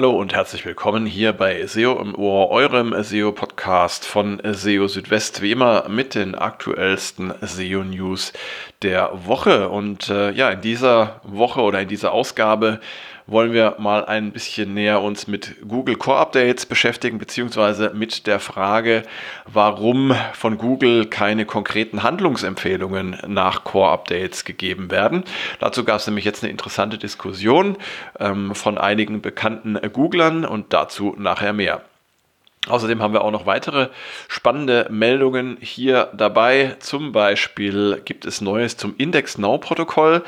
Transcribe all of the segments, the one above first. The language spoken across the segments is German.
Hallo und herzlich willkommen hier bei SEO im Ohr, eurem SEO-Podcast von SEO Südwest, wie immer mit den aktuellsten SEO-News der Woche. Und äh, ja, in dieser Woche oder in dieser Ausgabe wollen wir mal ein bisschen näher uns mit Google Core Updates beschäftigen, beziehungsweise mit der Frage, warum von Google keine konkreten Handlungsempfehlungen nach Core Updates gegeben werden. Dazu gab es nämlich jetzt eine interessante Diskussion ähm, von einigen bekannten Googlern und dazu nachher mehr. Außerdem haben wir auch noch weitere spannende Meldungen hier dabei. Zum Beispiel gibt es Neues zum Index Now Protokoll.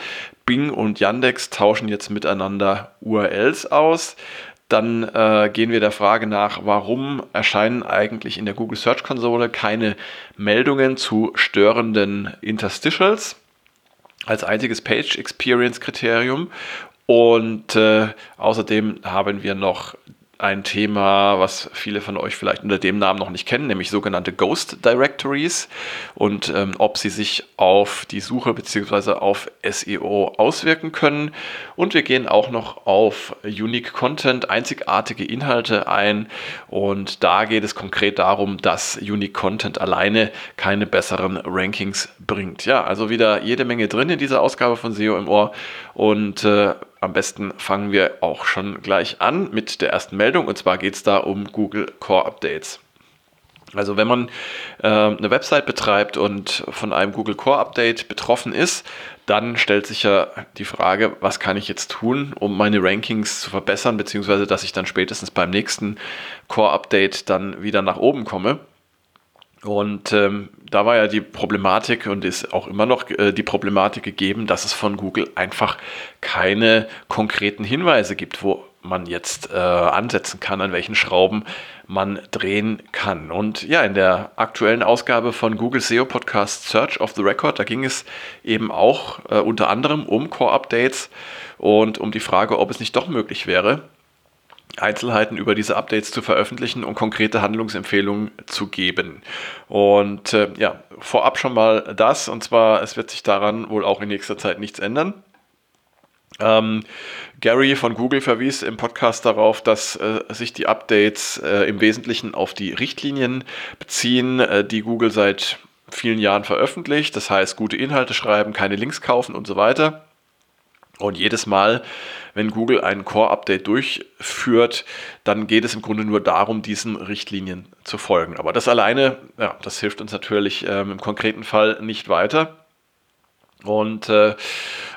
Bing und Yandex tauschen jetzt miteinander URLs aus. Dann äh, gehen wir der Frage nach, warum erscheinen eigentlich in der Google Search Konsole keine Meldungen zu störenden Interstitials als einziges Page Experience Kriterium. Und äh, außerdem haben wir noch ein Thema, was viele von euch vielleicht unter dem Namen noch nicht kennen, nämlich sogenannte Ghost Directories und ähm, ob sie sich auf die Suche bzw. auf SEO auswirken können. Und wir gehen auch noch auf Unique Content, einzigartige Inhalte ein. Und da geht es konkret darum, dass Unique Content alleine keine besseren Rankings bringt. Ja, also wieder jede Menge drin in dieser Ausgabe von SEO im Ohr. Und äh, am besten fangen wir auch schon gleich an mit der ersten Meldung und zwar geht es da um Google Core Updates. Also wenn man äh, eine Website betreibt und von einem Google Core Update betroffen ist, dann stellt sich ja die Frage, was kann ich jetzt tun, um meine Rankings zu verbessern, beziehungsweise dass ich dann spätestens beim nächsten Core Update dann wieder nach oben komme. Und ähm, da war ja die Problematik und ist auch immer noch äh, die Problematik gegeben, dass es von Google einfach keine konkreten Hinweise gibt, wo man jetzt äh, ansetzen kann, an welchen Schrauben man drehen kann. Und ja, in der aktuellen Ausgabe von Google SEO Podcast Search of the Record, da ging es eben auch äh, unter anderem um Core-Updates und um die Frage, ob es nicht doch möglich wäre, Einzelheiten über diese Updates zu veröffentlichen und konkrete Handlungsempfehlungen zu geben. Und äh, ja, vorab schon mal das, und zwar, es wird sich daran wohl auch in nächster Zeit nichts ändern. Ähm, Gary von Google verwies im Podcast darauf, dass äh, sich die Updates äh, im Wesentlichen auf die Richtlinien beziehen, äh, die Google seit vielen Jahren veröffentlicht. Das heißt, gute Inhalte schreiben, keine Links kaufen und so weiter. Und jedes Mal, wenn Google ein Core-Update durchführt, dann geht es im Grunde nur darum, diesen Richtlinien zu folgen. Aber das alleine, ja, das hilft uns natürlich ähm, im konkreten Fall nicht weiter. Und äh,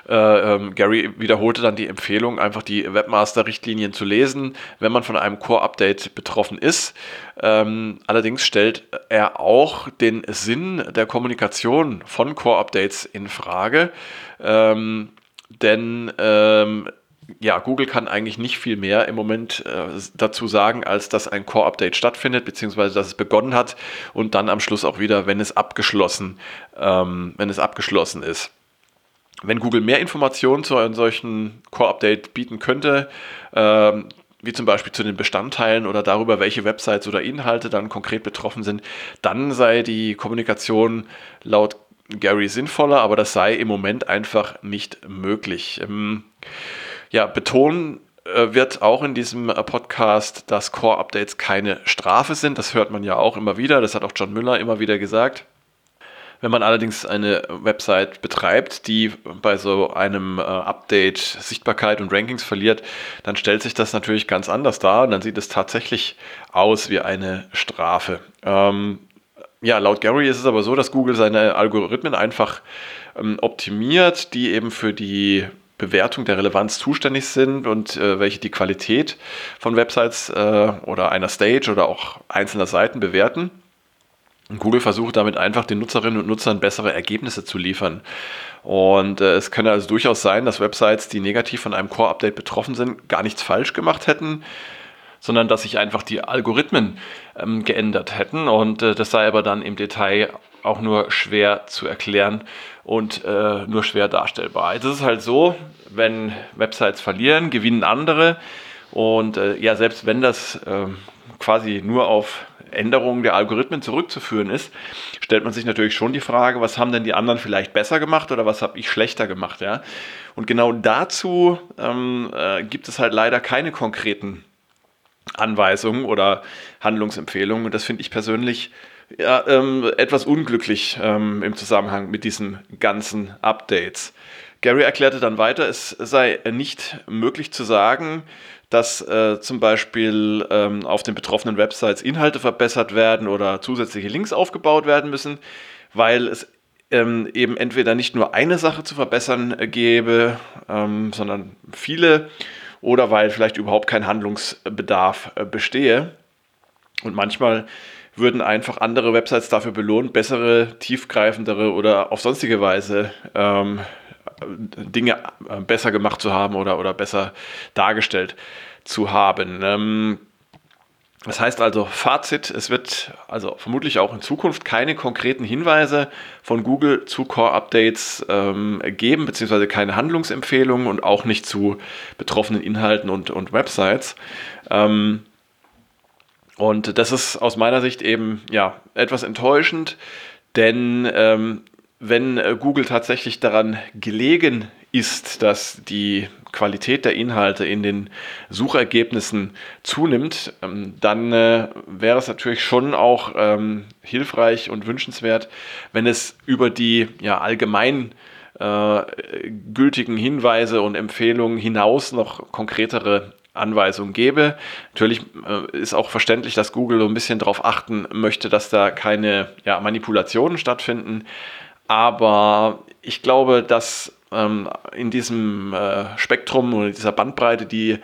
äh, ähm, Gary wiederholte dann die Empfehlung, einfach die Webmaster-Richtlinien zu lesen, wenn man von einem Core-Update betroffen ist. Ähm, allerdings stellt er auch den Sinn der Kommunikation von Core-Updates in Frage. Ähm, denn ähm, ja, Google kann eigentlich nicht viel mehr im Moment äh, dazu sagen, als dass ein Core-Update stattfindet, beziehungsweise dass es begonnen hat und dann am Schluss auch wieder, wenn es abgeschlossen, ähm, wenn es abgeschlossen ist. Wenn Google mehr Informationen zu einem solchen Core-Update bieten könnte, ähm, wie zum Beispiel zu den Bestandteilen oder darüber, welche Websites oder Inhalte dann konkret betroffen sind, dann sei die Kommunikation laut Gary sinnvoller, aber das sei im Moment einfach nicht möglich. Ähm, ja, betonen äh, wird auch in diesem äh, Podcast, dass Core-Updates keine Strafe sind. Das hört man ja auch immer wieder. Das hat auch John Müller immer wieder gesagt. Wenn man allerdings eine Website betreibt, die bei so einem äh, Update Sichtbarkeit und Rankings verliert, dann stellt sich das natürlich ganz anders dar und dann sieht es tatsächlich aus wie eine Strafe. Ähm, ja, laut Gary ist es aber so, dass Google seine Algorithmen einfach ähm, optimiert, die eben für die Bewertung der Relevanz zuständig sind und äh, welche die Qualität von Websites äh, oder einer Stage oder auch einzelner Seiten bewerten. Und Google versucht damit einfach den Nutzerinnen und Nutzern bessere Ergebnisse zu liefern. Und äh, es könnte also durchaus sein, dass Websites, die negativ von einem Core-Update betroffen sind, gar nichts falsch gemacht hätten, sondern dass sich einfach die Algorithmen ähm, geändert hätten. Und äh, das sei aber dann im Detail auch nur schwer zu erklären und äh, nur schwer darstellbar. Jetzt ist es halt so, wenn Websites verlieren, gewinnen andere. Und äh, ja, selbst wenn das ähm, quasi nur auf Änderungen der Algorithmen zurückzuführen ist, stellt man sich natürlich schon die Frage, was haben denn die anderen vielleicht besser gemacht oder was habe ich schlechter gemacht, ja? Und genau dazu ähm, äh, gibt es halt leider keine konkreten Anweisungen oder Handlungsempfehlungen. Und das finde ich persönlich ja, ähm, etwas unglücklich ähm, im Zusammenhang mit diesen ganzen Updates. Gary erklärte dann weiter, es sei nicht möglich zu sagen, dass äh, zum Beispiel ähm, auf den betroffenen Websites Inhalte verbessert werden oder zusätzliche Links aufgebaut werden müssen, weil es ähm, eben entweder nicht nur eine Sache zu verbessern gäbe, ähm, sondern viele oder weil vielleicht überhaupt kein Handlungsbedarf äh, bestehe. Und manchmal würden einfach andere Websites dafür belohnt, bessere, tiefgreifendere oder auf sonstige Weise ähm, Dinge äh, besser gemacht zu haben oder, oder besser dargestellt zu haben. Ähm, das heißt also, Fazit, es wird also vermutlich auch in Zukunft keine konkreten Hinweise von Google zu Core-Updates ähm, geben, beziehungsweise keine Handlungsempfehlungen und auch nicht zu betroffenen Inhalten und, und Websites. Ähm, und das ist aus meiner Sicht eben ja etwas enttäuschend, denn ähm, wenn äh, Google tatsächlich daran gelegen ist, dass die Qualität der Inhalte in den Suchergebnissen zunimmt, ähm, dann äh, wäre es natürlich schon auch ähm, hilfreich und wünschenswert, wenn es über die ja, allgemein äh, gültigen Hinweise und Empfehlungen hinaus noch konkretere Anweisungen gäbe. Natürlich äh, ist auch verständlich, dass Google so ein bisschen darauf achten möchte, dass da keine ja, Manipulationen stattfinden. Aber ich glaube, dass ähm, in diesem äh, Spektrum oder dieser Bandbreite, die,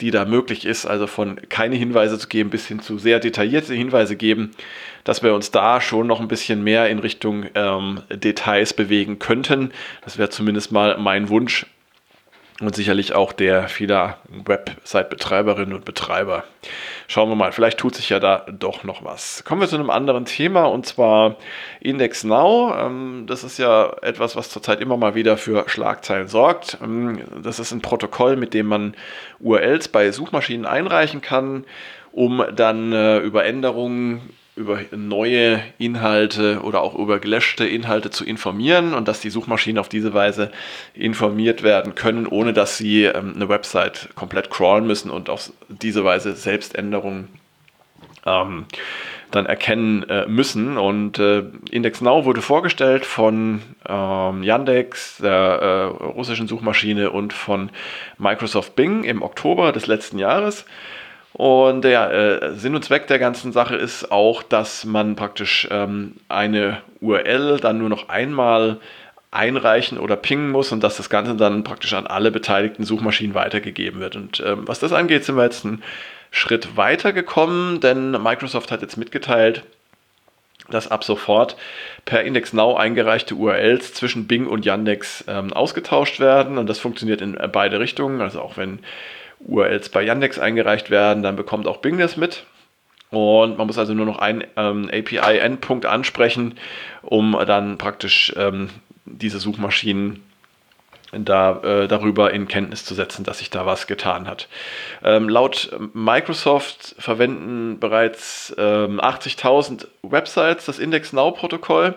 die da möglich ist, also von keine Hinweise zu geben bis hin zu sehr detaillierte Hinweise geben, dass wir uns da schon noch ein bisschen mehr in Richtung ähm, Details bewegen könnten. Das wäre zumindest mal mein Wunsch und sicherlich auch der vieler Website-Betreiberinnen und Betreiber. Schauen wir mal, vielleicht tut sich ja da doch noch was. Kommen wir zu einem anderen Thema und zwar Index Now. Ähm, das ist ja etwas, was zurzeit immer mal wieder für Schlagzeilen sorgt. Ähm, das ist ein Protokoll, mit dem man URLs bei Suchmaschinen einreichen kann, um dann äh, über Änderungen über neue Inhalte oder auch über gelöschte Inhalte zu informieren und dass die Suchmaschinen auf diese Weise informiert werden können, ohne dass sie ähm, eine Website komplett crawlen müssen und auf diese Weise Selbständerungen ähm, dann erkennen äh, müssen. Und äh, Index Now wurde vorgestellt von ähm, Yandex, der äh, russischen Suchmaschine, und von Microsoft Bing im Oktober des letzten Jahres. Und ja, äh, Sinn und Zweck der ganzen Sache ist auch, dass man praktisch ähm, eine URL dann nur noch einmal einreichen oder pingen muss und dass das Ganze dann praktisch an alle beteiligten Suchmaschinen weitergegeben wird. Und ähm, was das angeht, sind wir jetzt einen Schritt weiter gekommen, denn Microsoft hat jetzt mitgeteilt, dass ab sofort per Index Now eingereichte URLs zwischen Bing und Yandex ähm, ausgetauscht werden und das funktioniert in beide Richtungen. Also auch wenn URLs bei Yandex eingereicht werden, dann bekommt auch Bing das mit. Und man muss also nur noch einen ähm, API-Endpunkt ansprechen, um dann praktisch ähm, diese Suchmaschinen da, äh, darüber in Kenntnis zu setzen, dass sich da was getan hat. Ähm, laut Microsoft verwenden bereits 80.000 ähm, Websites das Index Now-Protokoll.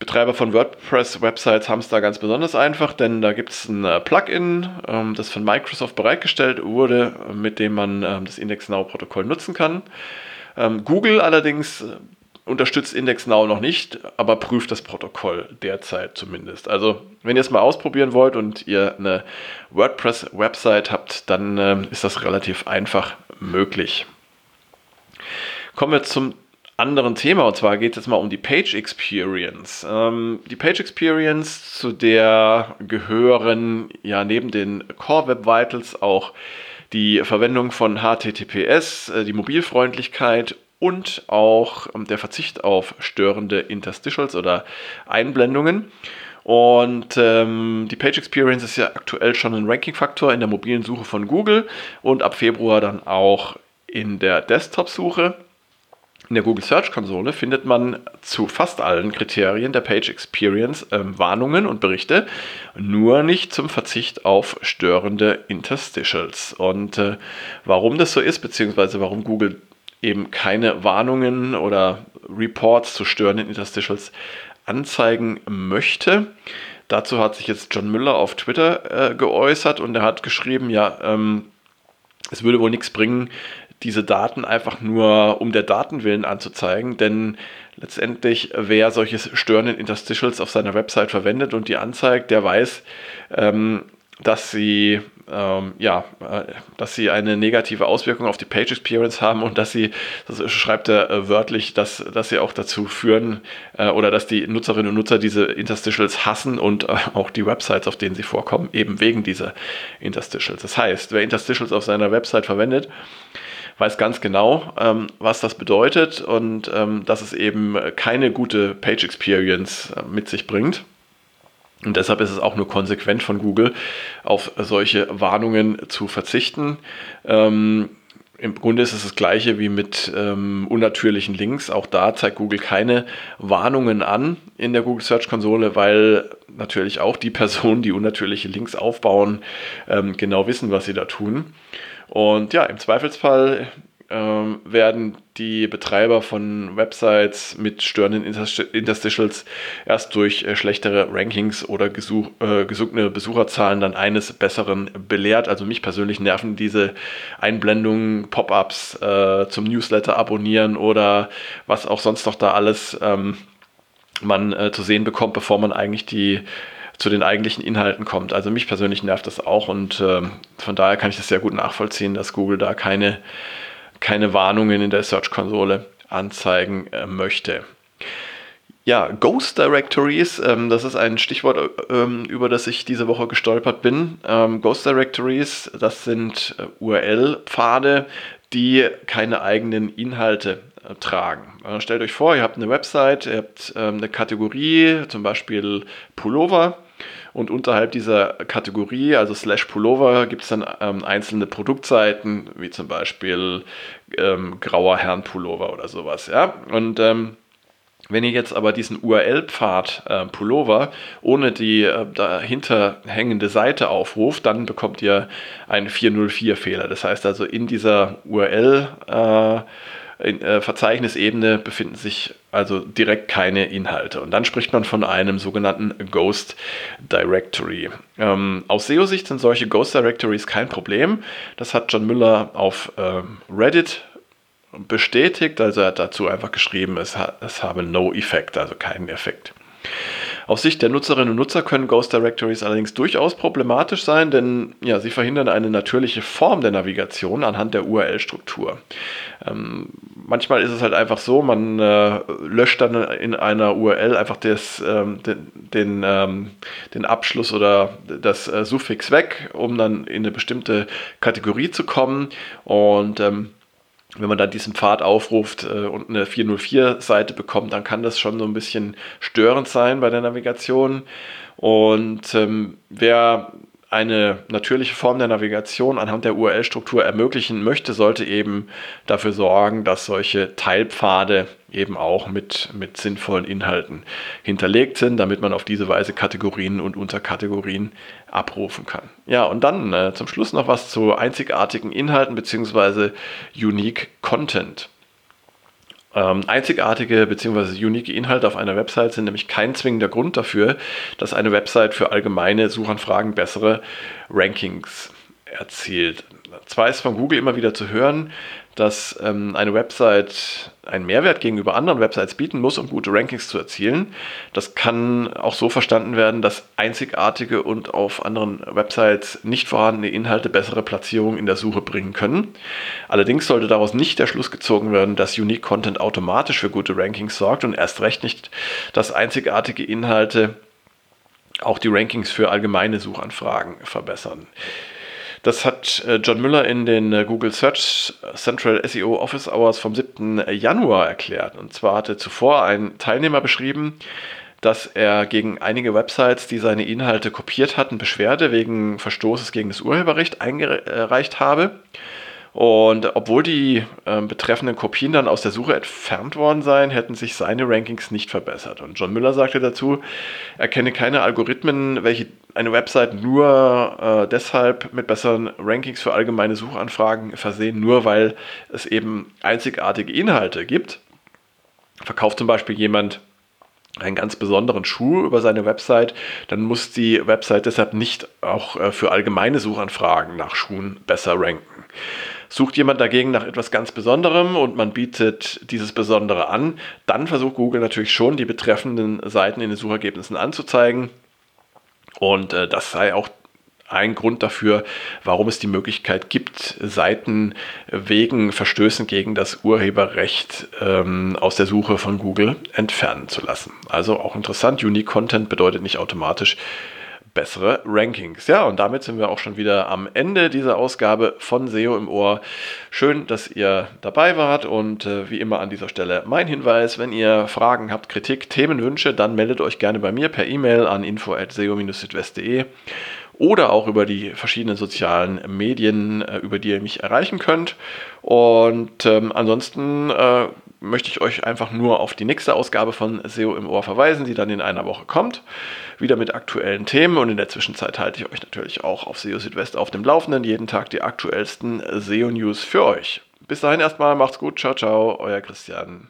Betreiber von WordPress-Websites haben es da ganz besonders einfach, denn da gibt es ein äh, Plugin, ähm, das von Microsoft bereitgestellt wurde, mit dem man ähm, das Index Now-Protokoll nutzen kann. Ähm, Google allerdings äh, unterstützt Index Now noch nicht, aber prüft das Protokoll derzeit zumindest. Also, wenn ihr es mal ausprobieren wollt und ihr eine WordPress-Website habt, dann ist das relativ einfach möglich. Kommen wir zum anderen Thema und zwar geht es jetzt mal um die Page Experience. Ähm, die Page Experience, zu der gehören ja neben den Core Web Vitals auch die Verwendung von HTTPS, äh, die Mobilfreundlichkeit und auch ähm, der Verzicht auf störende Interstitials oder Einblendungen. Und ähm, die Page Experience ist ja aktuell schon ein Ranking-Faktor in der mobilen Suche von Google und ab Februar dann auch in der Desktop-Suche. In der Google Search Konsole findet man zu fast allen Kriterien der Page Experience äh, Warnungen und Berichte, nur nicht zum Verzicht auf störende Interstitials. Und äh, warum das so ist, beziehungsweise warum Google eben keine Warnungen oder Reports zu störenden Interstitials anzeigen möchte. Dazu hat sich jetzt John Müller auf Twitter äh, geäußert und er hat geschrieben, ja, ähm, es würde wohl nichts bringen, diese Daten einfach nur um der Datenwillen anzuzeigen, denn letztendlich, wer solche störenden Interstitials auf seiner Website verwendet und die anzeigt, der weiß, ähm, dass sie ähm, ja, äh, dass sie eine negative Auswirkung auf die Page Experience haben und dass sie, das schreibt er äh, wörtlich, dass, dass sie auch dazu führen äh, oder dass die Nutzerinnen und Nutzer diese Interstitials hassen und äh, auch die Websites, auf denen sie vorkommen, eben wegen dieser Interstitials. Das heißt, wer Interstitials auf seiner Website verwendet, weiß ganz genau, ähm, was das bedeutet und ähm, dass es eben keine gute Page Experience äh, mit sich bringt. Und deshalb ist es auch nur konsequent von Google, auf solche Warnungen zu verzichten. Ähm, Im Grunde ist es das gleiche wie mit ähm, unnatürlichen Links. Auch da zeigt Google keine Warnungen an in der Google Search Konsole, weil natürlich auch die Personen, die unnatürliche Links aufbauen, ähm, genau wissen, was sie da tun. Und ja, im Zweifelsfall ähm, werden die Betreiber von Websites mit störenden Interstitials erst durch äh, schlechtere Rankings oder gesuch, äh, gesunkene Besucherzahlen dann eines Besseren belehrt. Also mich persönlich nerven diese Einblendungen, Pop-ups äh, zum Newsletter abonnieren oder was auch sonst noch da alles ähm, man äh, zu sehen bekommt, bevor man eigentlich die zu den eigentlichen Inhalten kommt. Also mich persönlich nervt das auch und äh, von daher kann ich das sehr gut nachvollziehen, dass Google da keine keine Warnungen in der Search-Konsole anzeigen äh, möchte. Ja, Ghost Directories, ähm, das ist ein Stichwort, ähm, über das ich diese Woche gestolpert bin. Ähm, Ghost Directories, das sind äh, URL-Pfade, die keine eigenen Inhalte äh, tragen. Äh, stellt euch vor, ihr habt eine Website, ihr habt ähm, eine Kategorie, zum Beispiel Pullover und unterhalb dieser Kategorie, also slash Pullover, gibt es dann ähm, einzelne Produktseiten, wie zum Beispiel ähm, grauer Herrenpullover oder sowas. Ja? Und ähm, wenn ihr jetzt aber diesen URL-Pfad äh, Pullover ohne die äh, dahinter hängende Seite aufruft, dann bekommt ihr einen 404-Fehler. Das heißt also in dieser URL äh, in äh, Verzeichnisebene befinden sich also direkt keine Inhalte. Und dann spricht man von einem sogenannten Ghost Directory. Ähm, aus SEO-Sicht sind solche Ghost Directories kein Problem. Das hat John Müller auf ähm, Reddit bestätigt. Also er hat dazu einfach geschrieben, es, ha es habe no Effekt, also keinen Effekt. Aus Sicht der Nutzerinnen und Nutzer können Ghost Directories allerdings durchaus problematisch sein, denn ja, sie verhindern eine natürliche Form der Navigation anhand der URL-Struktur. Ähm, manchmal ist es halt einfach so, man äh, löscht dann in einer URL einfach des, ähm, den, den, ähm, den, Abschluss oder das äh, Suffix weg, um dann in eine bestimmte Kategorie zu kommen und ähm, wenn man dann diesen Pfad aufruft äh, und eine 404-Seite bekommt, dann kann das schon so ein bisschen störend sein bei der Navigation. Und ähm, wer eine natürliche Form der Navigation anhand der URL-Struktur ermöglichen möchte, sollte eben dafür sorgen, dass solche Teilpfade eben auch mit, mit sinnvollen Inhalten hinterlegt sind, damit man auf diese Weise Kategorien und Unterkategorien abrufen kann. Ja, und dann äh, zum Schluss noch was zu einzigartigen Inhalten bzw. Unique Content. Ähm, einzigartige bzw. unique Inhalte auf einer Website sind nämlich kein zwingender Grund dafür, dass eine Website für allgemeine Suchanfragen bessere Rankings erzielt. Zwar ist von Google immer wieder zu hören, dass ähm, eine Website einen Mehrwert gegenüber anderen Websites bieten muss, um gute Rankings zu erzielen. Das kann auch so verstanden werden, dass einzigartige und auf anderen Websites nicht vorhandene Inhalte bessere Platzierungen in der Suche bringen können. Allerdings sollte daraus nicht der Schluss gezogen werden, dass Unique Content automatisch für gute Rankings sorgt und erst recht nicht, dass einzigartige Inhalte auch die Rankings für allgemeine Suchanfragen verbessern. Das hat äh, John Müller in den äh, Google Search Central SEO Office Hours vom 7. Januar erklärt. Und zwar hatte zuvor ein Teilnehmer beschrieben, dass er gegen einige Websites, die seine Inhalte kopiert hatten, Beschwerde wegen Verstoßes gegen das Urheberrecht eingereicht habe. Und obwohl die äh, betreffenden Kopien dann aus der Suche entfernt worden seien, hätten sich seine Rankings nicht verbessert. Und John Müller sagte dazu, er kenne keine Algorithmen, welche eine Website nur äh, deshalb mit besseren Rankings für allgemeine Suchanfragen versehen, nur weil es eben einzigartige Inhalte gibt. Verkauft zum Beispiel jemand einen ganz besonderen Schuh über seine Website, dann muss die Website deshalb nicht auch äh, für allgemeine Suchanfragen nach Schuhen besser ranken. Sucht jemand dagegen nach etwas ganz Besonderem und man bietet dieses Besondere an, dann versucht Google natürlich schon, die betreffenden Seiten in den Suchergebnissen anzuzeigen. Und äh, das sei auch ein Grund dafür, warum es die Möglichkeit gibt, Seiten wegen Verstößen gegen das Urheberrecht ähm, aus der Suche von Google entfernen zu lassen. Also auch interessant, Unique Content bedeutet nicht automatisch bessere Rankings. Ja, und damit sind wir auch schon wieder am Ende dieser Ausgabe von SEO im Ohr. Schön, dass ihr dabei wart und äh, wie immer an dieser Stelle mein Hinweis, wenn ihr Fragen habt, Kritik, Themenwünsche, dann meldet euch gerne bei mir per E-Mail an info@seo-südwest.de oder auch über die verschiedenen sozialen Medien, äh, über die ihr mich erreichen könnt. Und ähm, ansonsten äh, möchte ich euch einfach nur auf die nächste Ausgabe von SEO im Ohr verweisen, die dann in einer Woche kommt. Wieder mit aktuellen Themen und in der Zwischenzeit halte ich euch natürlich auch auf SEO Südwest auf dem Laufenden. Jeden Tag die aktuellsten SEO-News für euch. Bis dahin erstmal, macht's gut, ciao, ciao, euer Christian.